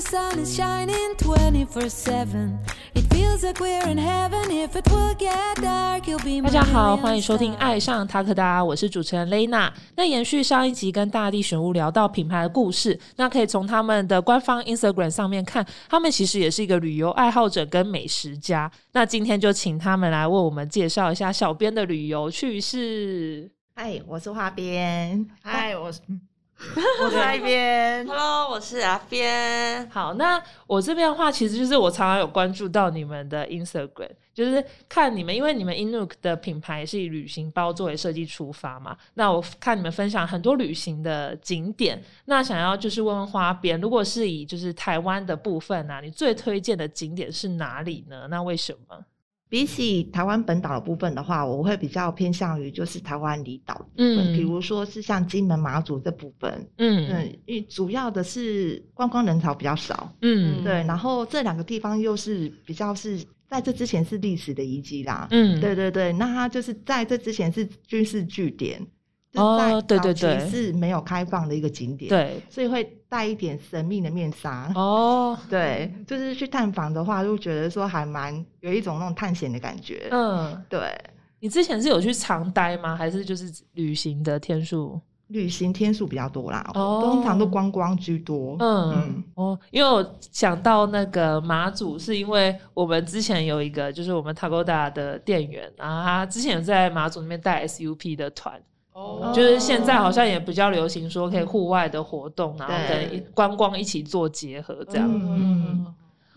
the sun is shining 24 7. It feels like we're in heaven. If it will get dark, you'll be 大家好欢迎收听《.爱上塔克达》，我是主持人蕾娜。那延续上一集跟大地选物聊到品牌的故事，那可以从他们的官方 Instagram 上面看，他们其实也是一个旅游爱好者跟美食家。那今天就请他们来为我们介绍一下小编的旅游趣事。嗨，我是花边。嗨，我是我是那边。Hello，我是阿边。好，那我这边的话，其实就是我常常有关注到你们的 Instagram，就是看你们，因为你们 Inuk 的品牌是以旅行包作为设计出发嘛。那我看你们分享很多旅行的景点，那想要就是问问花边，如果是以就是台湾的部分啊，你最推荐的景点是哪里呢？那为什么？比起台湾本岛的部分的话，我会比较偏向于就是台湾离岛部分，嗯。比如说是像金门、马祖这部分。嗯。嗯，因为主要的是观光人潮比较少，嗯。对，然后这两个地方又是比较是在这之前是历史的遗迹啦，嗯，对对对，那它就是在这之前是军事据点，哦对对对是没有开放的一个景点，，对所以会带一点神秘的面纱，哦，对，就是去探访的话，就觉得说还蛮有一种那种探险的感觉。嗯，对，你之前是有去长待吗？还是就是旅行的天数？旅行天数比较多啦，哦通常都观光居多。嗯，哦，因为我想到那个马祖，是因为我们之前有一个就是我们 Tagoda 的店员，然后他之前有在马祖那边带 SUP 的团，哦就是现在好像也比较流行说可以户外的活动，然后对跟观光一起做结合这样。嗯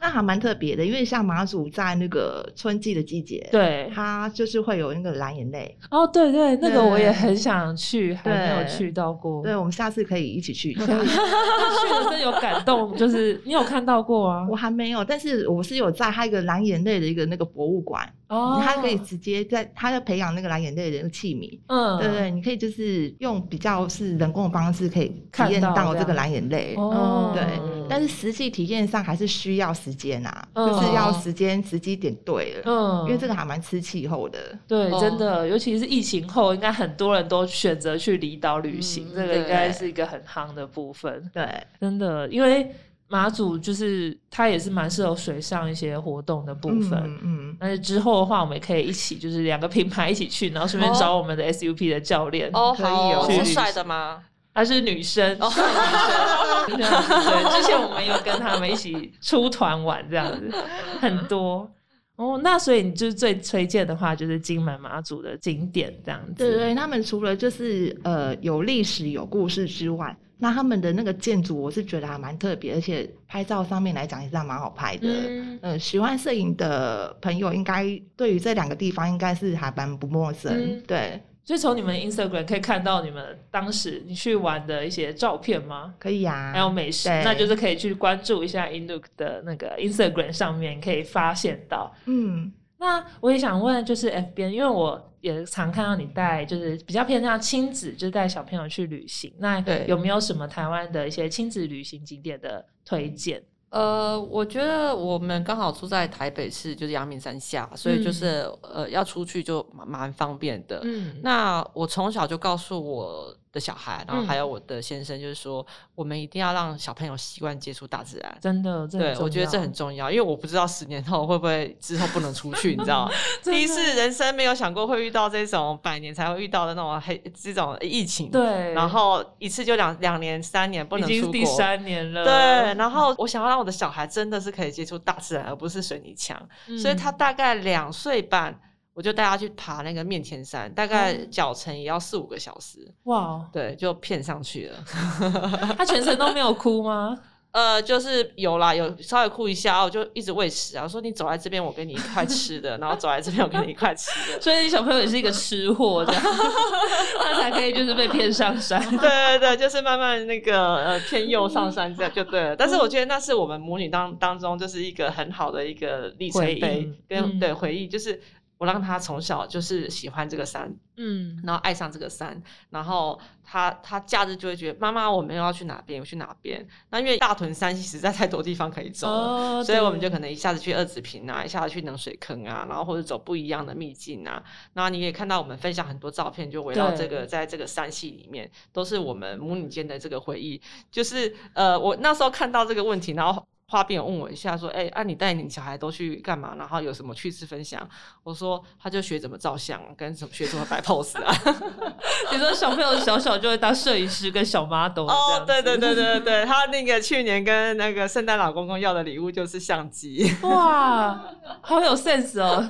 那还蛮特别的，因为像马祖在那个春季的季节，，对，它就是会有那个蓝眼泪。哦，对对，那个我也很想去，还没有去到过。对，我们下次可以一起去一下。去了真的有感动，就是你有看到过啊？我还没有，但是我是有在它一个蓝眼泪的一个那个博物馆，哦，它可以直接在它在培养那个蓝眼泪的那个器皿。嗯，对对，你可以就是用比较是人工的方式，可以体验到这个蓝眼泪。哦，对，但是实际体验上还是需要时间啊，嗯。就是要时间时机点对了，嗯，因为这个还蛮吃气候的。对，哦。真的，尤其是疫情后，应该很多人都选择去离岛旅行，嗯这个应该是一个很夯的部分。对，真的，因为马祖就是它也是蛮适合水上一些活动的部分。嗯嗯，但是之后的话，我们也可以一起，就是两个品牌一起去，然后顺便哦找我们的 SUP 的教练。哦，可以好哦是帅的吗？她是女生，对，之前我们有跟他们一起出团玩，这样子很多。哦，那所以你就是最推荐的话，就是金门马祖的景点这样子。对对，他们除了就是呃有历史有故事之外，那他们的那个建筑我是觉得还蛮特别，而且拍照上面来讲也是还蛮好拍的。嗯，呃，喜欢摄影的朋友应该对于这两个地方应该是还蛮不陌生。嗯对，所以从你们 Instagram 可以看到你们当时你去玩的一些照片吗？可以啊。还有美食，那就是可以去关注一下 Inuk 的那个 Instagram 上面可以发现到。嗯，那我也想问，就是 F 边，因为我也常看到你带，就是比较偏向亲子，就是带小朋友去旅行。那对有没有什么台湾的一些亲子旅行景点的推荐？呃，我觉得我们刚好住在台北市，就是阳明山下，所以就是、呃要出去就蛮蛮方便的。嗯，那我从小就告诉我的小孩，然后嗯还有我的先生，就是说我们一定要让小朋友习惯接触大自然。真的，对，我觉得这很重要，因为我不知道十年后会不会之后不能出去，你知道吗？第一次人生没有想过会遇到这种百年才会遇到的那种黑这种疫情，，对，然后一次就两两年、三年不能出国，第三年了，对，然后我想要让我的小孩真的是可以接触大自然，而不是水泥墙，嗯所以他大概两岁半。我就带他去爬那个面前山，大概嗯脚程也要四五个小时，哇，对，就骗上去了。他全程都没有哭吗？呃，就是有啦，有稍微哭一下，我就一直喂食啊。我说你走在这边，我给你一块吃的，然后走在这边，我给你一块吃的。所以小朋友也是一个吃货，这样他才可以就是被骗上山。对对对，就是慢慢那个呃偏右上山这样就对了。但是我觉得那是我们母女当当中就是一个很好的一个里程回碑跟、嗯对回忆，就是我让他从小就是喜欢这个山，嗯然后爱上这个山，然后他他假日就会觉得妈妈我们要去哪边，我去哪边。那因为大屯山系实在太多地方可以走了。哦所以我们就可能一下子去二子坪啊，一下子去冷水坑啊，然后或者走不一样的秘境啊。然后你也看到我们分享很多照片，就围绕对这个在这个山系里面，都是我们母女间的这个回忆。就是呃，我那时候看到这个问题，然后花边有问我一下，说：“哎、啊，你带你小孩都去干嘛？然后有什么趣事分享？”我说：“他就学怎么照相，跟怎么学怎么摆 pose 啊。你说小朋友小小就会当摄影师跟小 model 哦，对对对对对，他那个去年跟那个圣诞老公公要的礼物就是相机。哇，好有 sense 哦！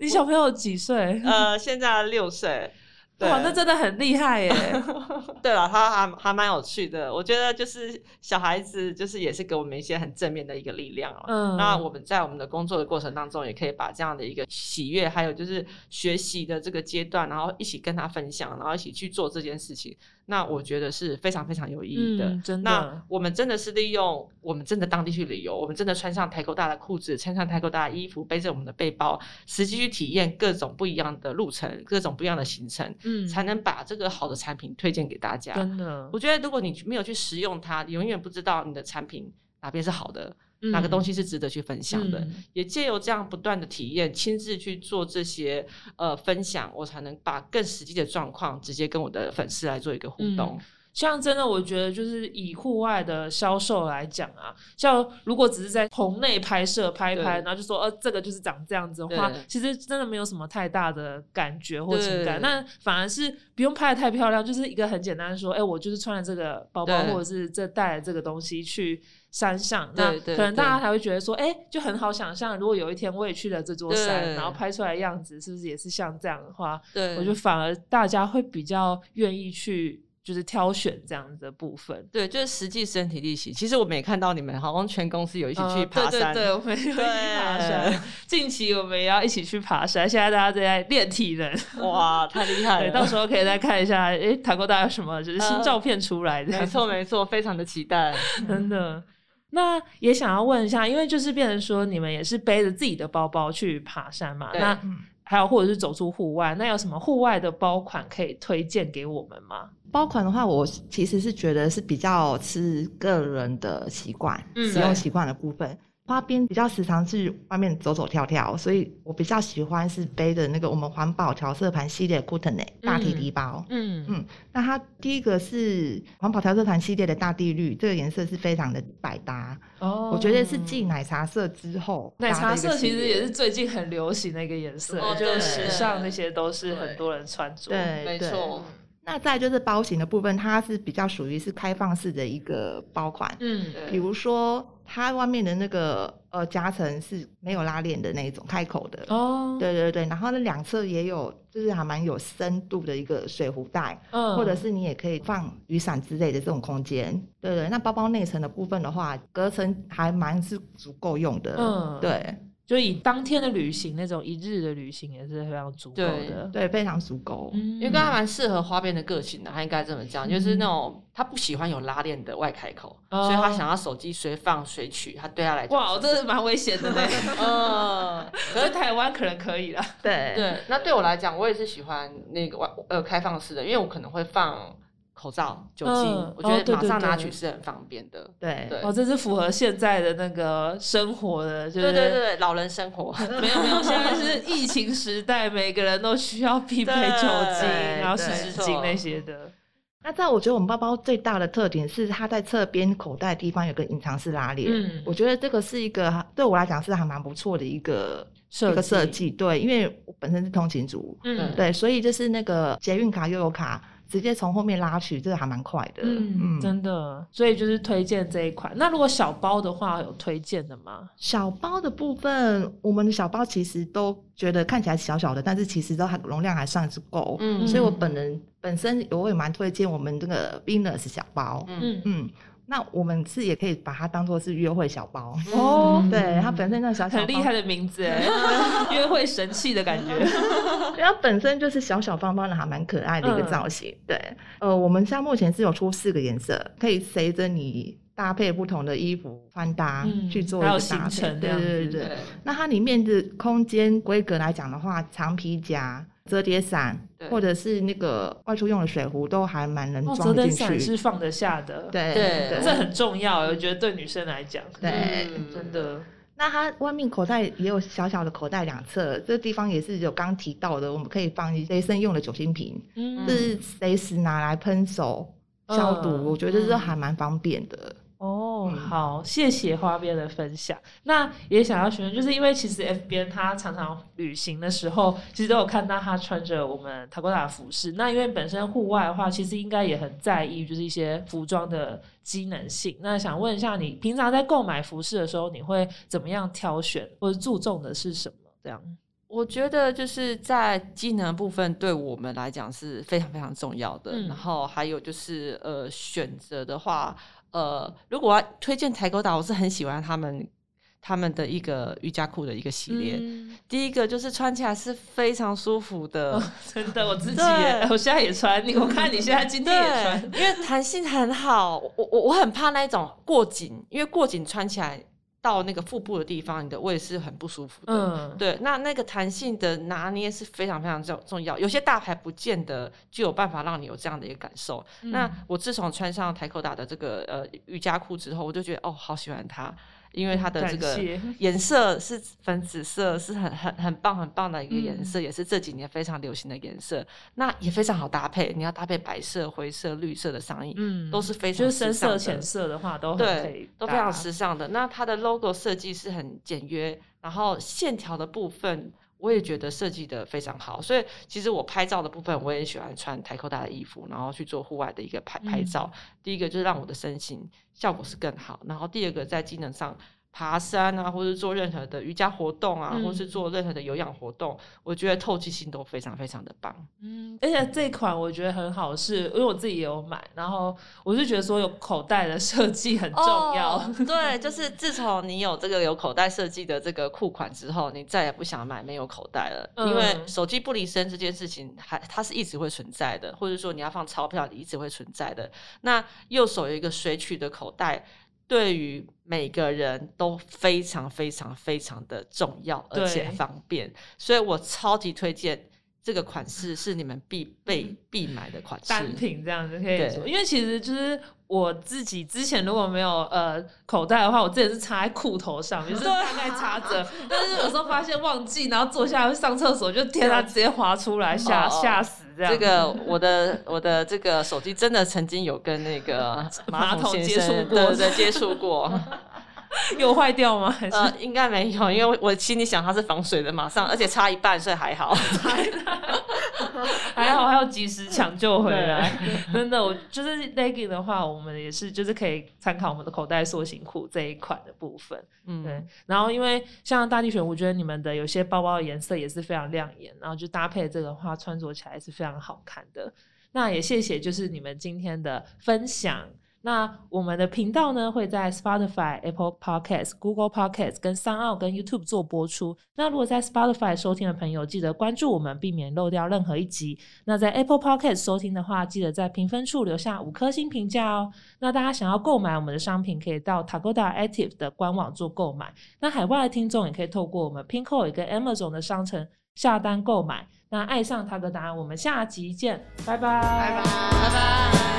你小朋友几岁？呃，现在六岁。对哇，那真的很厉害耶！对了，他还还蛮有趣的。我觉得就是小孩子，就是也是给我们一些很正面的一个力量哦。嗯那我们在我们的工作的过程当中，也可以把这样的一个喜悦，还有就是学习的这个阶段，然后一起跟他分享，然后一起去做这件事情。那我觉得是非常非常有意义的。嗯真的那我们真的是利用我们真的当地去旅游，我们真的穿上台够大的裤子，穿上台够大的衣服，背着我们的背包，实际去体验各种不一样的路程，各种不一样的行程，嗯，才能把这个好的产品推荐给大家。真的我觉得如果你没有去使用它，你永远不知道你的产品哪边是好的，哪个东西西是值得去分享的。嗯也借由这样不断的体验，亲自去做这些呃分享，我才能把更实际的状况直接跟我的粉丝来做一个互动。像真的，我觉得就是以户外的销售来讲啊，像如果只是在棚内拍摄拍拍，然后就说呃这个就是长这样子的话，其实真的没有什么太大的感觉或情感，那反而是不用拍的太漂亮，就是一个很简单的说，哎、我就是穿了这个包包，或者是这带了这个东西去山上，那可能大家对。才会觉得说，哎、就很好想象，如果有一天我也去了这座山，然后拍出来的样子是不是也是像这样的话，对，我觉得反而大家会比较愿意去就是挑选这样子的部分。对，就是实际身体力行。其实我们也看到你们好像全公司有一起去呃爬山，对对对，我们有一起爬山。近期我们也要一起去爬山，现在大家都在练体能。哇，太厉害对，了！到时候可以再看一下，诶，塔沟大有什么就是新呃照片出来的。没错没错，非常的期待。真的。那也想要问一下，因为就是变成说你们也是背着自己的包包去爬山嘛，那嗯还有或者是走出户外，那有什么户外的包款可以推荐给我们吗？包款的话，我其实是觉得是比较吃个人的习惯，嗯使用习惯的部分。花边比较时常去外面走走跳跳，所以我比较喜欢是背的那个我们环保调色盘系列 t n e 大提提包。嗯嗯那它第一个是环保调色盘系列的大地绿，这个颜色是非常的百搭，哦我觉得是继奶茶色之后奶茶色其实也是最近很流行的一个颜色，哦就是时尚那些都是很多人穿着。对，对没错。那再就是包型的部分，它是比较属于是开放式的一个包款，嗯，比如说它外面的那个呃夹层是没有拉链的那一种开口的，哦，对对对，然后呢两侧也有就是还蛮有深度的一个水壶袋，嗯，或者是你也可以放雨伞之类的这种空间，对对。那包包内层的部分的话，隔层还蛮是足够用的，嗯。对就以当天的旅行那种一日的旅行也是非常足够的。对，非常足够。嗯，因为跟他蛮适合花边的个性的，他应该这么讲，就是那种他不喜欢有拉链的外开口，哦所以他想要手机随放随取，他对他来讲哇，这是蛮危险的 嘞。嗯，可是台湾可能可以啦。对对，那对我来讲，我也是喜欢那个外呃开放式的，因为我可能会放口罩、酒精，嗯我觉得马上拿取是很方便的。对对哦，这是符合现在的那个生活的，就是对对对，老人生活。没有没有，现在是疫情时代，每个人都需要必备酒精，然后湿对纸巾那些的。那在我觉得我们包包最大的特点是它在侧边口袋地方有个隐藏式拉链，嗯我觉得这个是一个对我来讲是还蛮不错的一个设一个设计计，对，因为我本身是通勤族，嗯对，所以就是那个捷运卡、悠游卡直接从后面拉取，这个还蛮快的，嗯，真的，所以就是推荐这一款。那如果小包的话，有推荐的吗？小包的部分，我们的小包其实都觉得看起来小小的，但是其实都还容量还算是够。嗯所以我本人本身我也蛮推荐我们这个 Venus 小包。嗯嗯，嗯，那我们是也可以把它当做是约会小包。哦，对，它本身那小小很厉害的名字哎，约会神器的感觉。包，它本身就是小小方方的，还蛮可爱的一个嗯造型。对，呃，我们现在目前是有出四个颜色，可以随着你搭配不同的衣服穿搭、嗯去做一个搭配。对对。对那它里面的空间规格来讲的话，长皮夹、折叠伞或者是那个外出用的水壶，都还蛮能哦，装进折叠伞是。放得下的，，对对。这很重要，我觉得对女生来讲，对嗯真的，那它外面口袋也有小小的口袋两侧，这地方也是有刚提到的，我们可以放一随身用的酒精瓶，嗯。就是随时拿来喷手消毒，嗯我觉得这还蛮方便的。好，谢谢花边的分享。那也想要询问，就是因为其实 F 边他常常旅行的时候，其实都有看到他穿着我们塔古达的服饰。那因为本身户外的话，其实应该也很在意，就是一些服装的机能性。那想问一下，你平常在购买服饰的时候，你会怎么样挑选，或者注重的是什么？这样，我觉得就是在机能部分对我们来讲是非常非常重要的。嗯然后还有就是呃选择的话，呃，如果要推荐台狗岛，我是很喜欢他们他们的一个瑜伽裤的一个系列。嗯第一个就是穿起来是非常舒服的，哦真的，我自己也，我现在也穿。你我看你现在今天也穿，因为弹性很好。我我我很怕那一种过紧，因为过紧穿起来到那个腹部的地方，你的胃是很不舒服的。嗯，对，那那个弹性的拿捏是非常非常重重要。有些大牌不见得就有办法让你有这样的一个感受。那嗯我自从穿上台口达的这个呃瑜伽裤之后，我就觉得哦，好喜欢它，因为它的这个颜色是粉紫色，是很很很棒很棒的一个颜嗯色，也是这几年非常流行的颜色。那也非常好搭配，你要搭配白色、灰色、绿色的上衣，嗯，都是非常就是深色、浅色的话都对，都非常时尚的。那它的 logo 设计是很简约，然后线条的部分我也觉得设计的非常好。所以其实我拍照的部分，我也喜欢穿台扣大的衣服，然后去做户外的一个拍拍照。第一个就是让我的身形效果是更好，然后第二个在机能上。爬山啊，或者做任何的瑜伽活动啊，嗯或是做任何的有氧活动，我觉得透气性都非常非常的棒。嗯，而且这款我觉得很好是，因为我自己也有买，然后我就觉得说有口袋的设计很重要。哦对，就 是自从你有这个有口袋设计的这个裤款之后，你再也不想买没有口袋了，因为嗯手机不离身这件事情还它是一直会存在的，或者说你要放钞票，你一直会存在的。那右手有一个水取的口袋。对于每个人都非常非常非常的重要，而且方便，所以我超级推荐这个款式，是你们必备必买的款式。单品这样子可以说，因为其实就是我自己之前如果没有呃口袋的话，我之前是插在裤头上面，就是大概插着，但是有时候发现忘记，然后坐下来上厕所，就天啊，直接滑出来，吓吓死这样。这个我的我的这个手机真的曾经有跟那个 马桶接触过。对对对接触过，有坏掉吗？还是、呃，应该没有，因为我心里想它是防水的，马上而且差一半，所以还好。还好还有及时抢救回来，真的，我就是 legging 的话，我们也是就是可以参考我们的口袋塑形裤这一款的部分。嗯，对，然后因为像大地选，我觉得你们的有些包包的颜色也是非常亮眼，然后就搭配这个的话，穿着起来是非常好看的。那也谢谢，就是你们今天的分享。那我们的频道呢会在 Spotify、Apple Podcast、Google Podcast 跟三奥跟 YouTube 做播出。那如果在 Spotify 收听的朋友，记得关注我们，避免漏掉任何一集。那在 Apple Podcast 收听的话，记得在评分处留下五颗星评价哦。那大家想要购买我们的商品，可以到 Tagoda Active 的官网做购买。那海外的听众也可以透过我们 Pinko 一个 Amazon 的商城下单购买。那爱上塔格达，我们下集见，拜拜，拜拜拜拜。